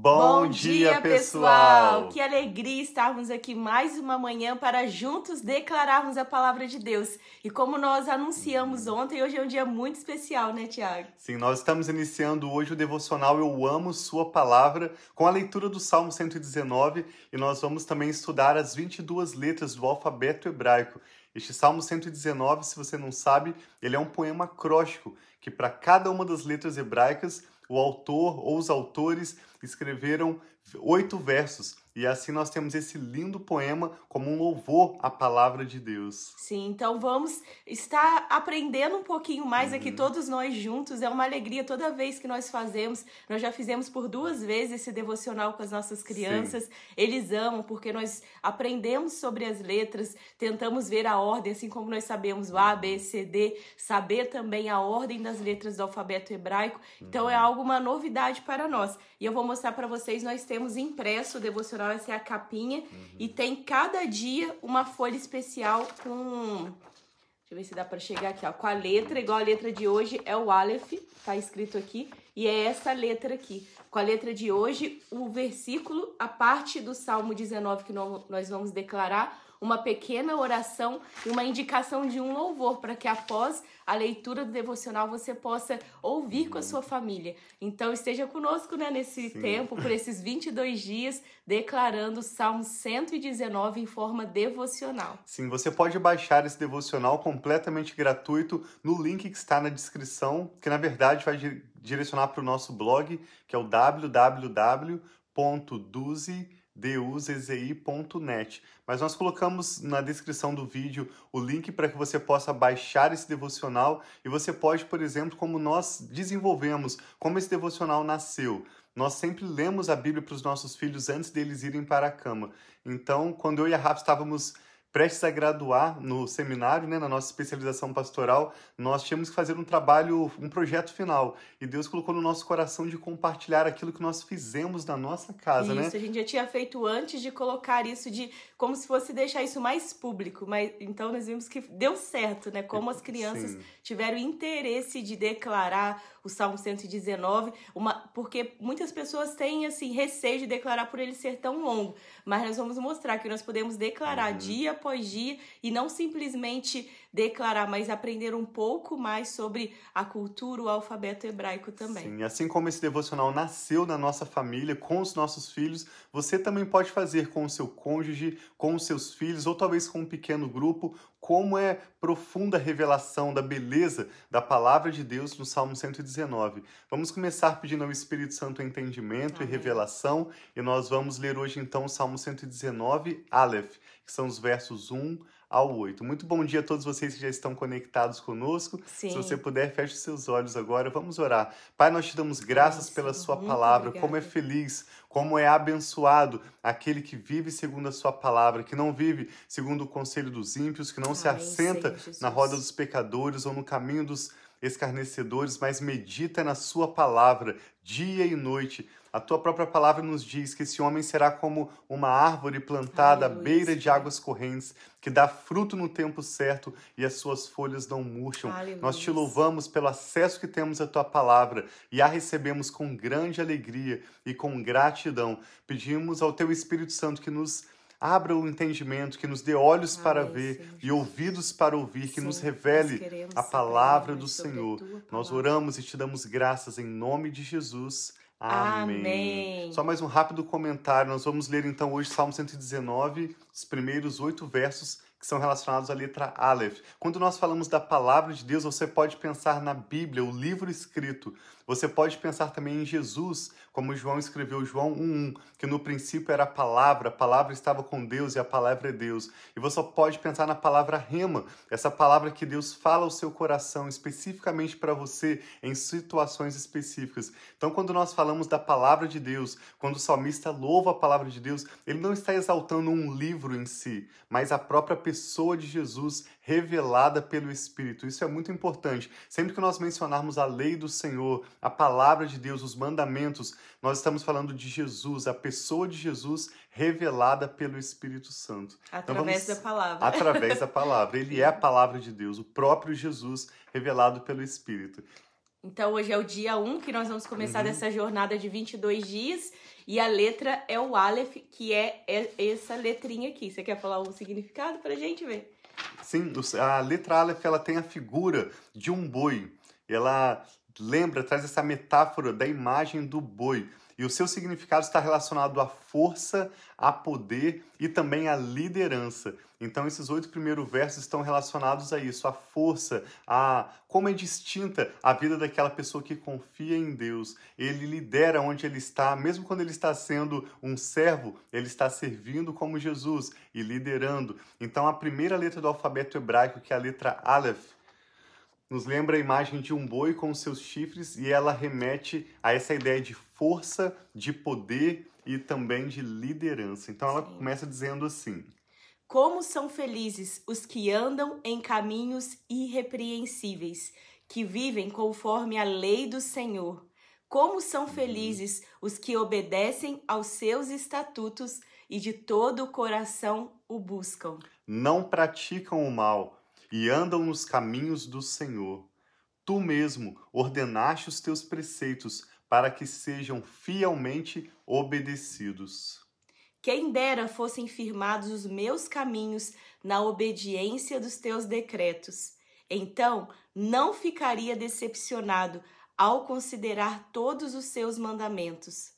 Bom, Bom dia, dia pessoal. pessoal! Que alegria estarmos aqui mais uma manhã para juntos declararmos a palavra de Deus. E como nós anunciamos ontem, hoje é um dia muito especial, né, Tiago? Sim, nós estamos iniciando hoje o devocional Eu Amo Sua Palavra com a leitura do Salmo 119 e nós vamos também estudar as 22 letras do alfabeto hebraico. Este Salmo 119, se você não sabe, ele é um poema acróstico que para cada uma das letras hebraicas o autor ou os autores escreveram oito versos. E assim nós temos esse lindo poema como um louvor à palavra de Deus. Sim, então vamos estar aprendendo um pouquinho mais uhum. aqui todos nós juntos. É uma alegria toda vez que nós fazemos. Nós já fizemos por duas vezes esse devocional com as nossas crianças. Sim. Eles amam porque nós aprendemos sobre as letras, tentamos ver a ordem, assim como nós sabemos o A, B, C, D, saber também a ordem das letras do alfabeto hebraico. Então é uhum. algo uma novidade para nós. E eu vou mostrar para vocês, nós temos impresso o devocional, essa é a capinha, uhum. e tem cada dia uma folha especial com Deixa eu ver se dá para chegar aqui, ó, com a letra, igual a letra de hoje é o Aleph, tá escrito aqui, e é essa letra aqui. Com a letra de hoje, o versículo, a parte do Salmo 19 que nós vamos declarar, uma pequena oração e uma indicação de um louvor para que após a leitura do devocional você possa ouvir com a sua família. Então esteja conosco né, nesse Sim. tempo, por esses 22 dias, declarando o Salmo 119 em forma devocional. Sim, você pode baixar esse devocional completamente gratuito no link que está na descrição, que na verdade vai direcionar para o nosso blog, que é o www.duzi.com duzzi.net. Mas nós colocamos na descrição do vídeo o link para que você possa baixar esse devocional e você pode, por exemplo, como nós desenvolvemos, como esse devocional nasceu. Nós sempre lemos a Bíblia para os nossos filhos antes deles irem para a cama. Então, quando eu e a Rafa estávamos prestes a graduar no seminário, né, na nossa especialização pastoral, nós tínhamos que fazer um trabalho, um projeto final. E Deus colocou no nosso coração de compartilhar aquilo que nós fizemos na nossa casa, isso, né? Isso, a gente já tinha feito antes de colocar isso de como se fosse deixar isso mais público, mas então nós vimos que deu certo, né? Como as crianças Sim. tiveram interesse de declarar o Salmo 119, uma, porque muitas pessoas têm assim receio de declarar por ele ser tão longo, mas nós vamos mostrar que nós podemos declarar uhum. dia após dia e não simplesmente declarar, mas aprender um pouco mais sobre a cultura, o alfabeto hebraico também. Sim, assim como esse devocional nasceu na nossa família, com os nossos filhos, você também pode fazer com o seu cônjuge, com os seus filhos, ou talvez com um pequeno grupo, como é profunda a revelação da beleza da palavra de Deus no Salmo 119. Vamos começar pedindo ao Espírito Santo entendimento Amém. e revelação, e nós vamos ler hoje então o Salmo 119, Aleph, que são os versos 1 ao 8. Muito bom dia a todos vocês que já estão conectados conosco. Sim. Se você puder, feche seus olhos agora. Vamos orar. Pai, nós te damos graças pela sua palavra. Obrigada. Como é feliz, como é abençoado aquele que vive segundo a sua palavra, que não vive segundo o conselho dos ímpios, que não Ai, se assenta na roda dos pecadores ou no caminho dos escarnecedores, mas medita na sua palavra dia e noite a tua própria palavra nos diz que esse homem será como uma árvore plantada à beira de águas correntes, que dá fruto no tempo certo e as suas folhas não murcham. Aleluia. Nós te louvamos pelo acesso que temos à tua palavra e a recebemos com grande alegria e com gratidão. Pedimos ao teu Espírito Santo que nos abra o entendimento, que nos dê olhos Amém, para ver Senhor e ouvidos para ouvir, que Sim, nos revele a palavra do Senhor. Nós oramos e te damos graças em nome de Jesus. Amém. Amém. Só mais um rápido comentário. Nós vamos ler então hoje Salmo 119, os primeiros oito versos que são relacionados à letra Aleph. Quando nós falamos da palavra de Deus, você pode pensar na Bíblia, o livro escrito. Você pode pensar também em Jesus, como João escreveu João 1:1, que no princípio era a palavra, a palavra estava com Deus e a palavra é Deus. E você pode pensar na palavra rema, essa palavra que Deus fala ao seu coração especificamente para você em situações específicas. Então, quando nós falamos da palavra de Deus, quando o salmista louva a palavra de Deus, ele não está exaltando um livro em si, mas a própria pessoa de Jesus revelada pelo Espírito. Isso é muito importante. Sempre que nós mencionarmos a lei do Senhor, a palavra de Deus, os mandamentos, nós estamos falando de Jesus, a pessoa de Jesus revelada pelo Espírito Santo. Através então vamos... da palavra. Através da palavra. Ele é a palavra de Deus, o próprio Jesus revelado pelo Espírito. Então hoje é o dia 1 um que nós vamos começar Uhum. dessa jornada de 22 dias e a letra é o Aleph, que é é essa letrinha aqui. Você quer falar o significado pra gente ver? Sim, a letra Aleph ela tem a figura de um boi. Ela lembra, traz essa metáfora da imagem do boi. E o seu significado está relacionado à força, a poder e também à liderança. Então, esses oito primeiros versos estão relacionados a isso, a força, a como é distinta a vida daquela pessoa que confia em Deus. Ele lidera onde ele está, mesmo quando ele está sendo um servo, ele está servindo como Jesus e liderando. Então, a primeira letra do alfabeto hebraico, que é a letra Aleph, nos lembra a imagem de um boi com seus chifres e ela remete a essa ideia de força, de poder e também de liderança. Então ela Sim. começa dizendo assim: Como são felizes os que andam em caminhos irrepreensíveis, que vivem conforme a lei do Senhor. Como são felizes os que obedecem aos seus estatutos e de todo o coração o buscam. não praticam o mal e andam nos caminhos do Senhor. Tu mesmo ordenaste os teus preceitos para que sejam fielmente obedecidos. Quem dera fossem firmados os meus caminhos na obediência dos teus decretos. Então não ficaria decepcionado ao considerar todos os seus mandamentos.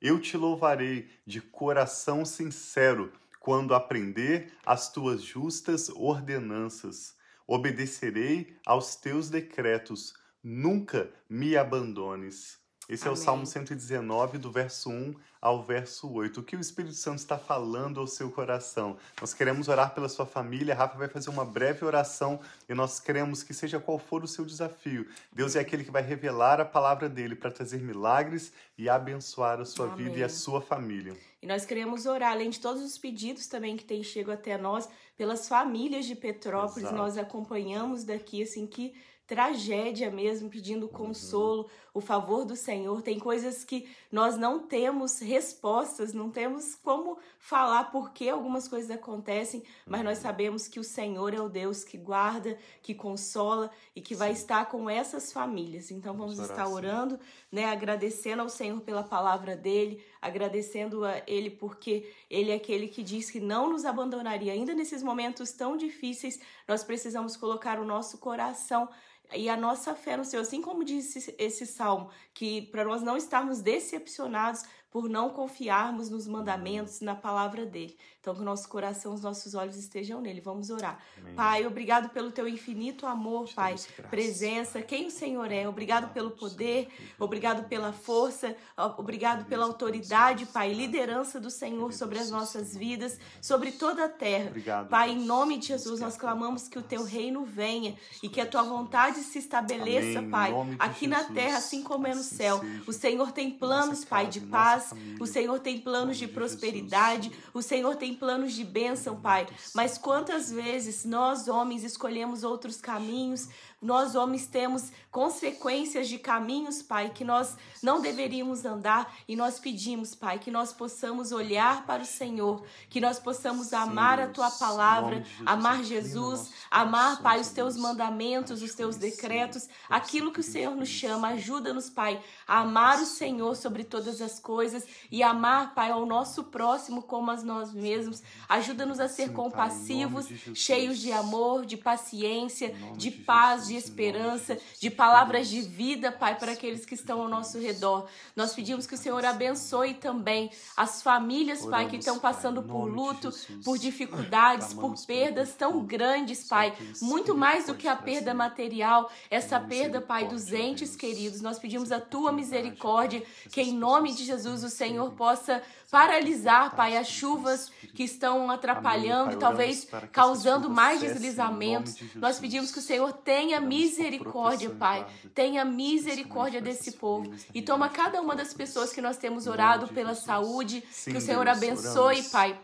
Eu te louvarei de coração sincero quando aprender as tuas justas ordenanças. Obedecerei aos teus decretos. Nunca me abandones. Esse é o Amém. Salmo 119, do verso 1 ao verso 8. O que o Espírito Santo está falando ao seu coração? Nós queremos orar pela sua família. A Rafa vai fazer uma breve oração e nós queremos que, seja qual for o seu desafio, Deus é aquele que vai revelar a palavra dele para trazer milagres e abençoar a sua vida e a Amém. sua família. E nós queremos orar, além de todos os pedidos também que têm chego até nós, pelas famílias de Petrópolis, Exato. nós acompanhamos daqui, assim, que tragédia mesmo, pedindo consolo, o favor do Senhor. Tem coisas que nós não temos respostas, não temos como falar por que algumas coisas acontecem, mas nós sabemos que o Senhor é o Deus que guarda, que consola e que vai Sim. estar com essas famílias. Então Vamos vamos estar orando, né, agradecendo ao Senhor pela palavra dele, agradecendo a ele porque ele é aquele que diz que não nos abandonaria. Ainda nesses momentos tão difíceis, nós precisamos colocar o nosso coração e a nossa fé no Senhor, assim como disse esse salmo, que para nós não estarmos decepcionados por não confiarmos nos mandamentos, na palavra dele. Então, que o nosso coração, os nossos olhos estejam nele. Vamos orar. Amém. Pai, obrigado pelo teu infinito amor, Te Pai, graças, presença, Pai. quem o Senhor é. Obrigado pelo poder, obrigado pela força, obrigado pela autoridade, Pai, liderança do Senhor sobre as nossas vidas, sobre toda a terra. Obrigado. Pai, em nome de Jesus, nós clamamos que o teu reino venha e que a tua vontade se estabeleça, Pai, aqui na terra, assim como é no Assim céu. O Senhor tem planos, Pai, de nossa paz. O Senhor tem planos de prosperidade. O Senhor tem planos de bênção, Pai. Mas quantas vezes nós, homens, escolhemos outros caminhos, nós, homens, temos consequências de caminhos, Pai, que nós não deveríamos andar e nós pedimos, Pai, que nós possamos olhar para o Senhor, que nós possamos amar a. Tua palavra, amar Jesus, amar, Pai, os Teus mandamentos, os te Teus decretos, aquilo que o Senhor nos chama. Ajuda-nos, Pai, a amar o Senhor sobre todas as coisas e amar, Pai, ao nosso próximo como a nós mesmos. Ajuda-nos a ser compassivos, cheios de amor, de paciência, de paz, de esperança, de palavras de vida, Pai, para aqueles que estão ao nosso redor. Nós pedimos que o Senhor abençoe também as famílias, Pai, que estão passando por luto, por dificuldades, por perdas tão grandes, Pai. Muito mais do que a perda material, essa perda, Pai, dos entes queridos. Nós pedimos a tua Misericórdia, que em nome de Jesus o. Senhor possa paralisar, Pai, as chuvas que estão atrapalhando, talvez causando mais deslizamentos. Nós pedimos que o Senhor tenha Por misericórdia, Pai. Tenha misericórdia desse povo. E toma cada uma das pessoas que nós temos orado pela saúde. Que o Senhor abençoe. Pai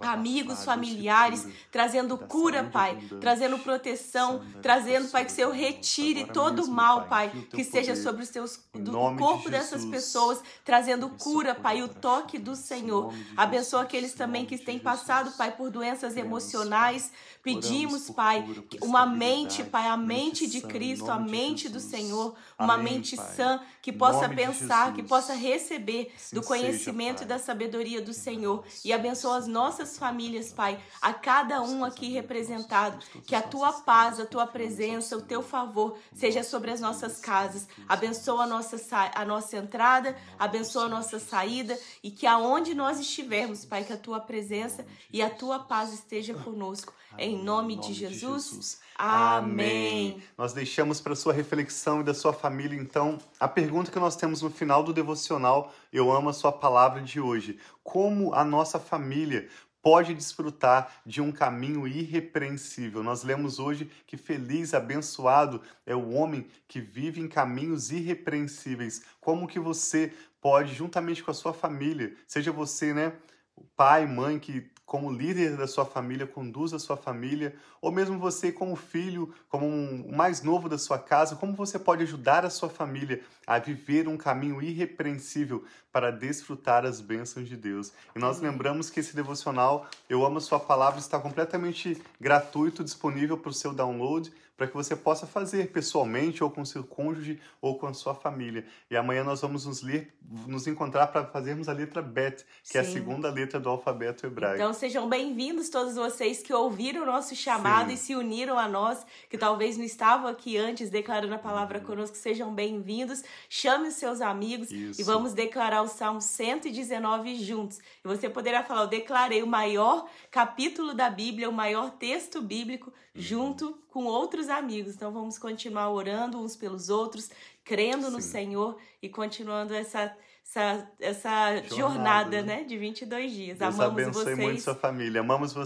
amigos, familiares, trazendo cura, Pai, trazendo proteção, trazendo, Pai, que o Senhor retire todo o mal, Pai, que seja sobre os seus, do corpo dessas pessoas, trazendo cura, Pai, o toque do Senhor. Abençoa aqueles também que têm passado, Pai, por doenças emocionais. Pedimos, Pai, uma mente, Pai, a mente de Cristo, a mente do Senhor, uma mente sã que possa pensar, que possa receber do conhecimento e da sabedoria do Senhor. E abençoa as nossas famílias, Pai, a cada um aqui representado. Que a tua paz, a tua presença, o teu favor seja sobre as nossas casas. Abençoa a nossa, a nossa entrada, abençoa a nossa saída e que aonde nós estivermos, Pai, que a tua presença e a tua paz esteja conosco. Em nome, de Jesus. Amém. Nós deixamos para sua reflexão e da sua família, então, a pergunta que nós temos no final do devocional, eu amo a sua palavra de hoje. Como a nossa família pode desfrutar de um caminho irrepreensível. Nós lemos hoje que feliz, abençoado é o homem que vive em caminhos irrepreensíveis. Como que você pode, juntamente com a sua família, seja você, né, pai, mãe que como líder da sua família, conduz a sua família, ou mesmo você como filho, como um, o mais novo da sua casa, como você pode ajudar a sua família a viver um caminho irrepreensível para desfrutar as bênçãos de Deus. E nós lembramos que esse devocional, Eu Amo a Sua Palavra, está completamente gratuito, disponível para o seu download para que você possa fazer pessoalmente ou com seu cônjuge ou com a sua família. E amanhã nós vamos nos, ler, nos encontrar para fazermos a letra Bet, que Sim. é a segunda letra do alfabeto hebraico. Então sejam bem-vindos todos vocês que ouviram o nosso chamado Sim. e se uniram a nós, que talvez não estavam aqui antes declarando a palavra uhum. conosco. Sejam bem-vindos. Chame os seus amigos Isso. e vamos declarar o Salmo 119 juntos. E você poderá falar: Eu declarei o maior capítulo da Bíblia, o maior texto bíblico, uhum. junto com outros amigos. Então vamos continuar orando uns pelos outros, crendo Sim. no Senhor e continuando essa essa, essa jornada, jornada né? de 22 dias. Deus Amamos abençoe vocês. muito sua família. Amamos vocês.